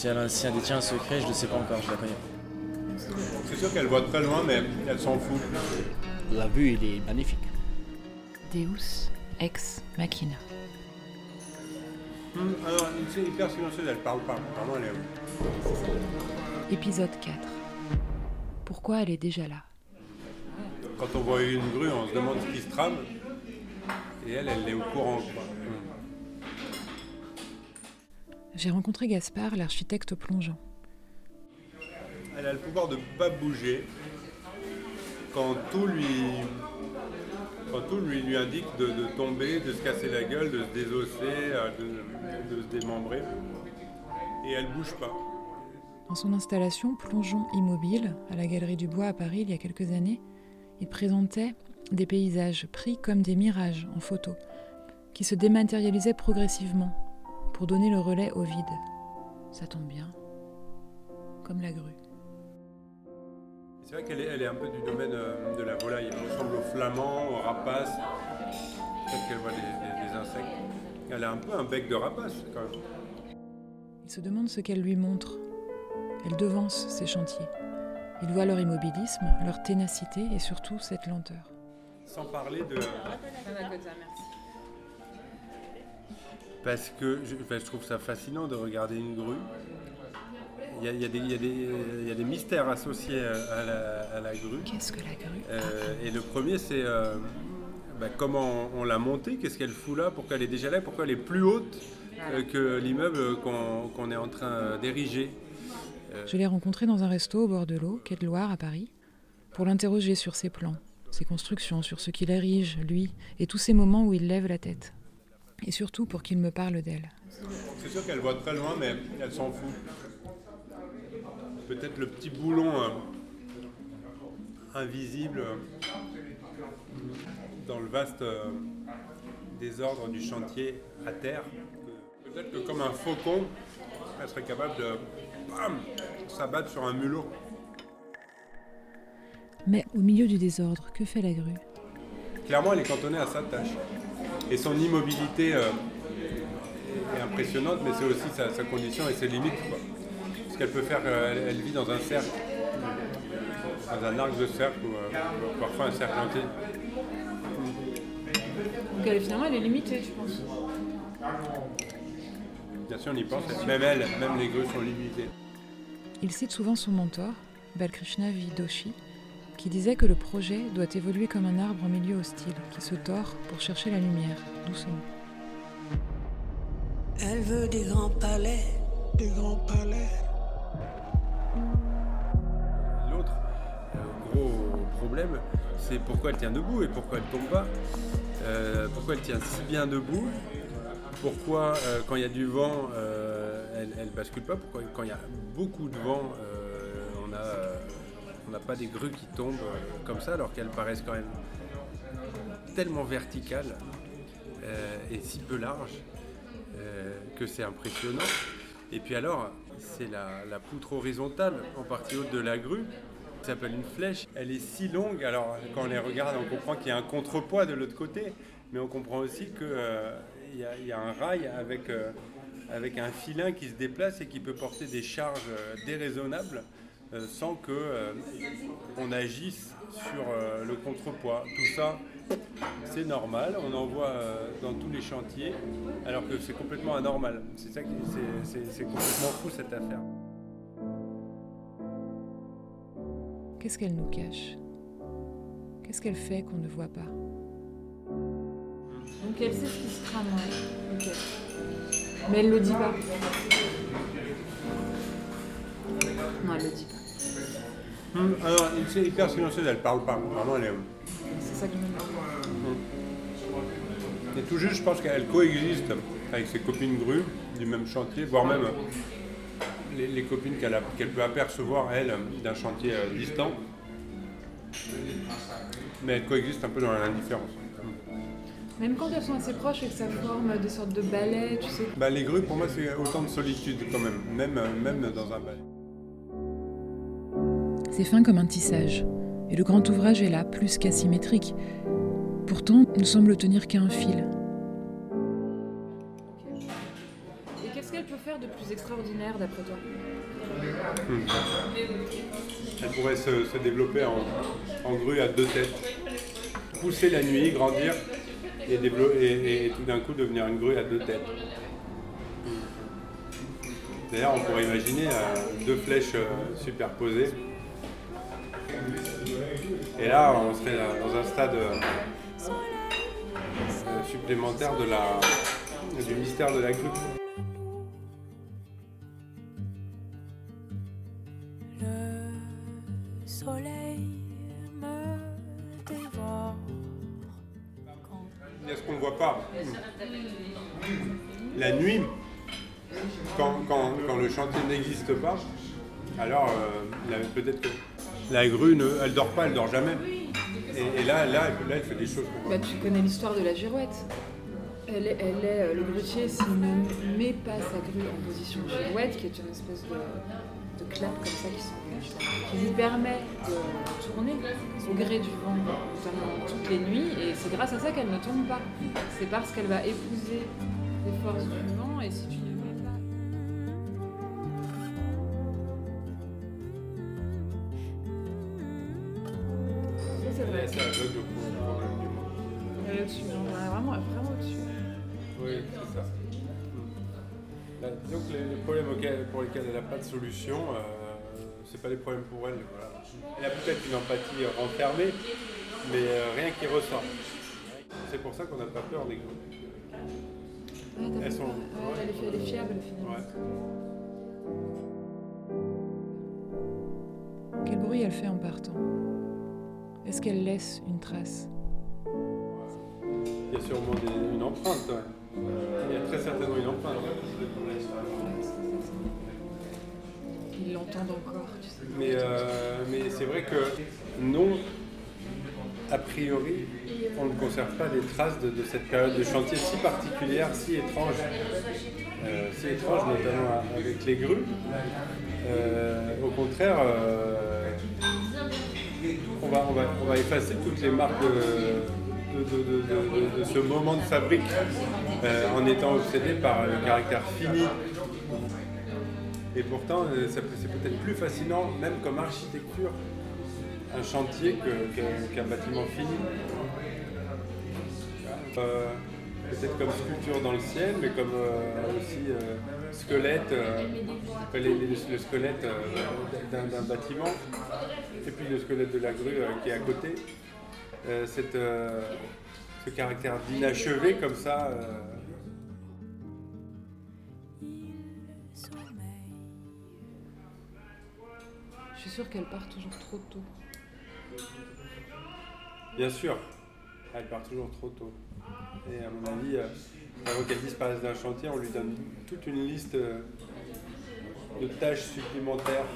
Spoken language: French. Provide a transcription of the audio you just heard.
Si elle, a- si elle détient un secret, je ne sais pas encore, je la connais. C'est sûr qu'elle voit très loin, mais elle s'en fout. La vue, il est magnifique. Deus ex machina. Hum, alors, c'est hyper silencieuse, elle parle pas. Vraiment, elle est... Épisode 4. Pourquoi elle est déjà là? Quand on voit une grue, on se demande ce qui se trame. Et elle, elle est au courant. quoi. J'ai rencontré Gaspard, l'architecte plongeant. Elle a le pouvoir de ne pas bouger quand tout lui, quand tout lui, lui indique de, de tomber, de se casser la gueule, de se désosser, euh, de, de se démembrer. Et elle bouge pas. Dans son installation Plongeon Immobile, à la Galerie du Bois à Paris il y a quelques années, il présentait des paysages pris comme des mirages en photo, qui se dématérialisaient progressivement pour donner le relais au vide. Ça tombe bien. Comme la grue. C'est vrai qu'elle est, elle est un peu du domaine euh, de la volaille. Elle ressemble au flamand, au rapace. Peut-être qu'elle voit des, des- des insectes. Elle a un peu un bec de rapace quand même. Il se demande ce qu'elle lui montre. Elle devance ses chantiers. Il voit leur immobilisme, leur ténacité et surtout cette lenteur. Sans parler de. Parce que je, trouve ça fascinant de regarder une grue. Il y a, il y a des, il y a des- il y a des mystères associés à la, à la grue. Qu'est-ce que la grue? Euh, et le premier, c'est euh, bah, comment on l'a montée, qu'est-ce qu'elle fout là, pourquoi elle est déjà là, pourquoi elle est plus haute euh, que l'immeuble qu'on est en train d'ériger. Je l'ai rencontré dans un resto au bord de l'eau, quai de Loire à Paris, pour l'interroger sur ses plans, ses constructions, sur ce qu'il érige, lui, et tous ces moments où il lève la tête. Et surtout pour qu'il me parle d'elle. C'est sûr qu'elle voit très loin, mais elle s'en fout. Peut-être le petit boulon euh, invisible euh, dans le vaste euh, désordre du chantier à terre. Peut-être que comme un faucon, elle serait capable de bam, s'abattre sur un mulot. Mais au milieu du désordre, que fait la grue? Clairement, elle est cantonnée à sa tâche. Et son immobilité euh, est impressionnante, mais c'est aussi sa, sa condition et ses limites. Quoi. Parce qu'elle peut faire, euh, elle, elle vit dans un cercle, dans un arc de cercle, ou euh, parfois un cercle entier. Donc elle, finalement, elle est limitée, tu penses Bien sûr, on y pense. Même elle, même les grues sont limitées. Il cite souvent son mentor, Balkrishna Vidoshi, qui disait que le projet doit évoluer comme un arbre en milieu hostile, qui se tord pour chercher la lumière, doucement. Elle veut des grands palais, des grands palais. L'autre euh, gros problème, c'est pourquoi elle tient debout et pourquoi elle tombe pas. Euh, pourquoi elle tient si bien debout? Pourquoi euh, quand il y a du vent, euh, elle, elle bascule pas? Pourquoi quand il y a beaucoup de vent, euh, on a, euh, on n'a pas des grues qui tombent euh, comme ça alors qu'elles paraissent quand même tellement verticales euh, et si peu larges euh, que c'est impressionnant. Et puis alors, c'est la, poutre horizontale, en partie haute de la grue, qui s'appelle une flèche. Elle est si longue, alors quand on les regarde, on comprend qu'il y a un contrepoids de l'autre côté, mais on comprend aussi qu'il y, y a un rail avec, avec un filin qui se déplace et qui peut porter des charges déraisonnables euh, sans que euh, on agisse sur euh, le contrepoids. Tout ça, c'est normal, on en voit euh, dans tous les chantiers, alors que c'est complètement anormal. C'est ça qui, c'est, complètement fou cette affaire. Qu'est-ce qu'elle nous cache? Qu'est-ce qu'elle fait qu'on ne voit pas? Donc elle sait ce qui se trame, ouais. Ok. Mais elle le dit pas. Non, elle le dit pas. Hum, alors, c'est hyper silencieuse, elle parle pas. Vraiment, elle est. C'est ça que je me demande. Et tout juste, je pense qu'elle coexiste avec ses copines grues du même chantier, voire même les, les copines qu'elle peut apercevoir, elle, d'un chantier euh, distant. Mais elle coexiste un peu dans l'indifférence. Même quand elles sont assez proches et que ça forme des sortes de balais, tu sais. Bah, les grues, pour moi, c'est autant de solitude quand même, même, euh, même dans un balai. C'est fin comme un tissage. Et le grand ouvrage est là, plus qu'asymétrique. Pourtant, ne semble tenir qu'à un fil. Et qu'est-ce qu'elle peut faire de plus extraordinaire d'après toi? Elle pourrait se, se développer en, en grue à deux têtes. Pousser la nuit, grandir et, dévelop- et- et tout d'un coup devenir une grue à deux têtes. D'ailleurs, on pourrait imaginer euh, deux flèches euh, superposées. Et là, on serait dans un stade euh, euh, supplémentaire de la, du mystère de la grue. Le soleil me dévore. Il y a ce qu'on ne voit pas. La nuit, quand, quand- quand le chantier n'existe pas, alors euh, peut-être que la grue, ne, elle dort pas, elle dort jamais. Et, là, là, là, elle fait des choses. Bah, tu connais l'histoire de la girouette. Elle est, elle est, euh, le grutier, ne met pas sa grue en position girouette, qui est une espèce de, clap comme ça qui s'enroule, qui lui permet de tourner au gré du vent, notamment toutes les nuits, et c'est grâce à ça qu'elle ne tombe pas. C'est parce qu'elle va épouser les forces du vent, et si C'est. Ça aveugle au problème du monde. Elle est au-dessus, on est vraiment, vraiment au-dessus. Oui, c'est ça. Là, que les, les problèmes auxquels- pour lesquels elle n'a pas de solution, euh, c'est pas des problèmes pour elle. voilà. Elle a peut-être une empathie euh, renfermée, mais euh, rien qui ressort. C'est pour ça qu'on n'a pas peur des. Ouais, t'as Elles sont-. Ouais, elle, est, elle est fiable finalement. Quel bruit elle fait en partant? Est-ce qu'elle laisse une trace? Il y a sûrement des- une empreinte. ouais. Il y a très certainement une empreinte. Ils l'entendent encore, tu sais. Mais, euh, mais c'est vrai que non, a priori, on ne conserve pas les traces de, de cette période de chantier si particulière, si étrange. Euh, si étrange, notamment avec les grues. Euh, au contraire, euh, on, va, effacer toutes les marques de, ce moment de fabrique euh, en étant obsédé par le caractère fini et pourtant, euh, c'est peut-être plus fascinant, même comme architecture, un chantier qu'un bâtiment fini. Euh, peut-être comme sculpture dans le ciel, mais comme aussi squelette, le squelette d'un bâtiment, et puis le squelette de la grue euh, qui est à côté. Euh, cette, euh, ce caractère d'inachevé comme ça. Je suis sûre qu'elle part toujours trop tôt. Bien sûr, elle part toujours trop tôt. Et à mon avis, avant qu'elle disparaisse d'un chantier, on lui donne toute une liste de tâches supplémentaires